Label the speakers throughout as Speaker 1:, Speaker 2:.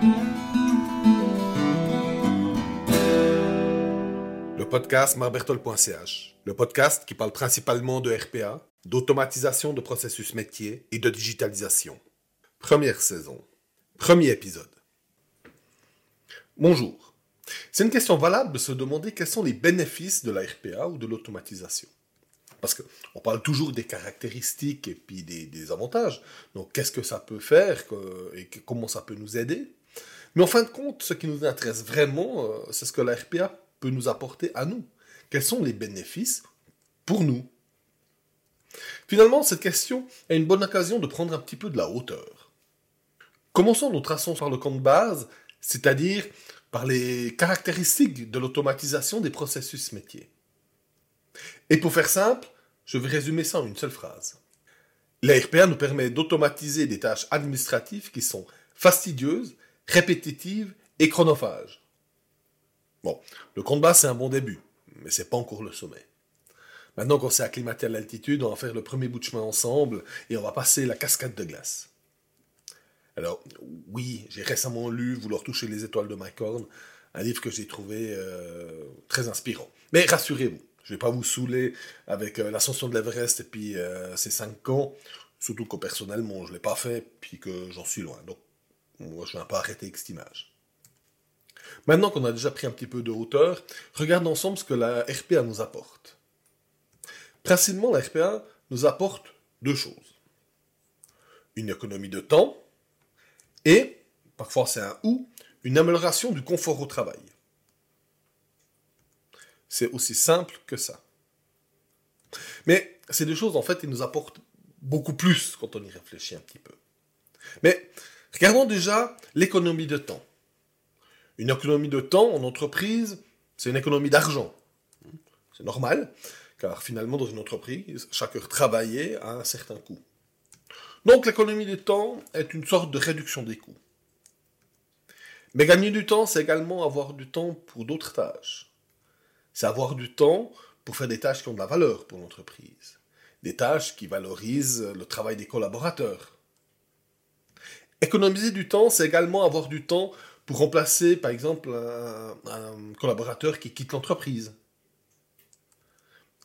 Speaker 1: Le podcast marbertol.ch, le podcast qui parle principalement de RPA, d'automatisation de processus métier et de digitalisation. Première saison. Premier épisode. Bonjour. C'est une question valable de se demander quels sont les bénéfices de la RPA ou de l'automatisation. Parce qu'on parle toujours des caractéristiques et puis des, avantages. Donc qu'est-ce que ça peut faire et comment ça peut nous aider? Mais en fin de compte, ce qui nous intéresse vraiment, euh, c'est ce que la RPA peut nous apporter à nous. Quels sont les bénéfices pour nous? Finalement, cette question est une bonne occasion de prendre un petit peu de la hauteur. Commençons nous traçons par le compte base, c'est-à-dire par les caractéristiques de l'automatisation des processus métiers. Et pour faire simple, je vais résumer ça en une seule phrase. La RPA nous permet d'automatiser des tâches administratives qui sont fastidieuses, répétitives et chronophages. Bon, le compte bas, c'est un bon début, mais c'est pas encore le sommet. Maintenant qu'on s'est acclimaté à l'altitude, on va faire le premier bout de chemin ensemble et on va passer la cascade de glace. Alors, oui, j'ai récemment lu Vouloir toucher les étoiles de Mycorn, un livre que j'ai trouvé euh, très inspirant. Mais rassurez-vous, je vais pas vous saouler avec euh, l'ascension de l'Everest et puis euh, ces cinq camps, surtout qu'au personnellement, je l'ai pas fait, puis que j'en suis loin. Moi, je vais pas arrêter avec cette image. Maintenant qu'on a déjà pris un petit peu de hauteur, regardons ensemble ce que la RPA nous apporte. Principalement, la RPA nous apporte deux choses. Une économie de temps et, parfois c'est un ou, une amélioration du confort au travail. C'est aussi simple que ça. Mais ces deux choses, en fait, ils nous apportent beaucoup plus quand on y réfléchit un petit peu. Mais regardons déjà l'économie de temps. Une économie de temps en entreprise, c'est une économie d'argent. C'est normal, car finalement, dans une entreprise, chaque heure travaillée a un certain coût. Donc l'économie de temps est une sorte de réduction des coûts. Mais gagner du temps, c'est également avoir du temps pour d'autres tâches c'est avoir du temps pour faire des tâches qui ont de la valeur pour l'entreprise, des tâches qui valorisent le travail des collaborateurs. Économiser du temps, c'est également avoir du temps pour remplacer, par exemple, un, collaborateur qui quitte l'entreprise.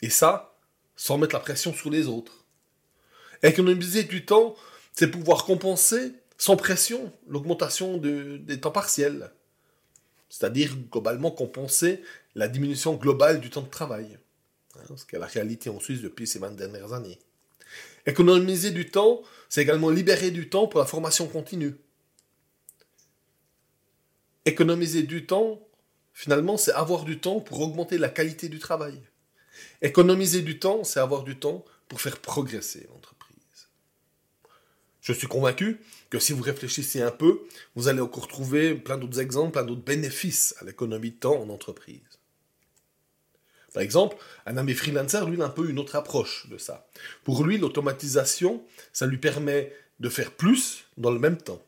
Speaker 1: Et ça, sans mettre la pression sur les autres. Économiser du temps, c'est pouvoir compenser sans pression l'augmentation des temps partiels. C'est-à-dire globalement compenser la diminution globale du temps de travail. Hein, ce qui est la réalité en Suisse depuis ces 20 dernières années. Économiser du temps, c'est également libérer du temps pour la formation continue. Économiser du temps, finalement, c'est avoir du temps pour augmenter la qualité du travail. Économiser du temps, c'est avoir du temps pour faire progresser l'entreprise. Je suis convaincu que si vous réfléchissez un peu, vous allez encore trouver plein d'autres exemples, plein d'autres bénéfices à l'économie de temps en entreprise. Par exemple, un ami freelancer, lui, a un peu une autre approche de ça. Pour lui, l'automatisation, ça lui permet de faire plus dans le même temps.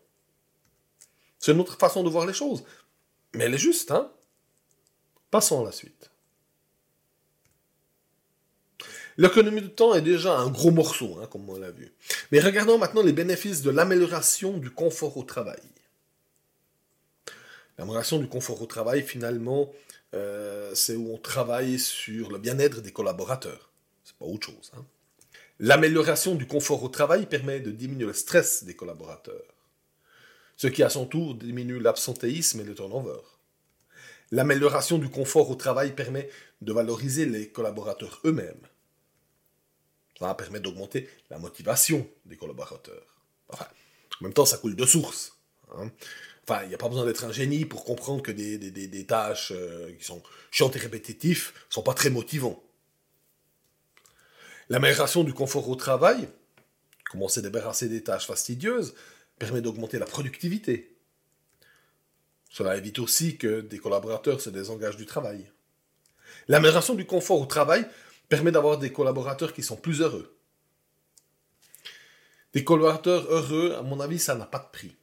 Speaker 1: C'est une autre façon de voir les choses. Mais elle est juste, hein Passons à la suite. L'économie de temps est déjà un gros morceau, hein, comme on l'a vu. Mais regardons maintenant les bénéfices de l'amélioration du confort au travail. L'amélioration du confort au travail, finalement, euh, c'est où on travaille sur le bien-être des collaborateurs. C'est pas autre chose. Hein. L'amélioration du confort au travail permet de diminuer le stress des collaborateurs, ce qui à son tour diminue l'absentéisme et le turnover. L'amélioration du confort au travail permet de valoriser les collaborateurs eux-mêmes. Ça permet d'augmenter la motivation des collaborateurs. Enfin, en même temps, ça coule de source. Hein. Enfin, il n'y a pas besoin d'être un génie pour comprendre que des, tâches euh, qui sont chiantes et répétitives ne sont pas très motivants. L'amélioration du confort au travail, commencer à débarrasser des tâches fastidieuses, permet d'augmenter la productivité. Cela évite aussi que des collaborateurs se désengagent du travail. L'amélioration du confort au travail permet d'avoir des collaborateurs qui sont plus heureux. Des collaborateurs heureux, à mon avis, ça n'a pas de prix.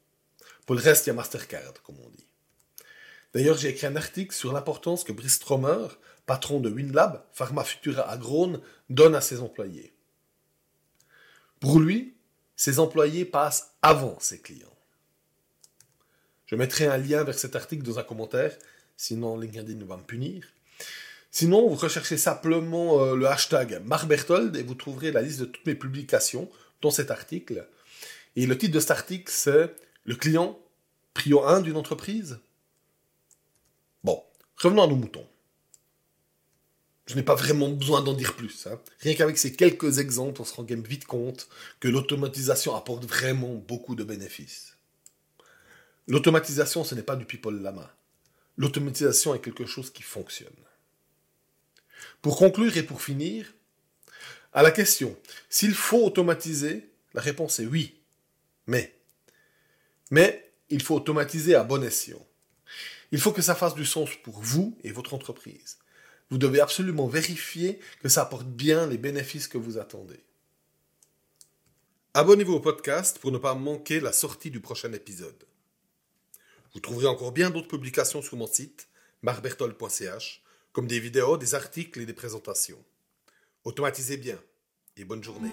Speaker 1: Pour le reste, il y a Mastercard, comme on dit. D'ailleurs, j'ai écrit un article sur l'importance que Brice Stromer, patron de WinLab, Pharma Futura à donne à ses employés. Pour lui, ses employés passent avant ses clients. Je mettrai un lien vers cet article dans un commentaire, sinon LinkedIn va me punir. Sinon, vous recherchez simplement euh, le hashtag Marbertold et vous trouverez la liste de toutes mes publications, dont cet article. Et le titre de cet article, c'est Le client, prio 1 d'une entreprise? Bon, revenons à nos moutons. Je n'ai pas vraiment besoin d'en dire plus. Hein. Rien qu'avec ces quelques exemples, on se rend vite compte que l'automatisation apporte vraiment beaucoup de bénéfices. L'automatisation, ce n'est pas du people lama. L'automatisation est quelque chose qui fonctionne. Pour conclure et pour finir, à la question s'il faut automatiser, la réponse est oui. Mais, mais il faut automatiser à bon escient. Il faut que ça fasse du sens pour vous et votre entreprise. Vous devez absolument vérifier que ça apporte bien les bénéfices que vous attendez. Abonnez-vous au podcast pour ne pas manquer la sortie du prochain épisode. Vous trouverez encore bien d'autres publications sur mon site, marbertol.ch, comme des vidéos, des articles et des présentations. Automatisez bien et bonne journée.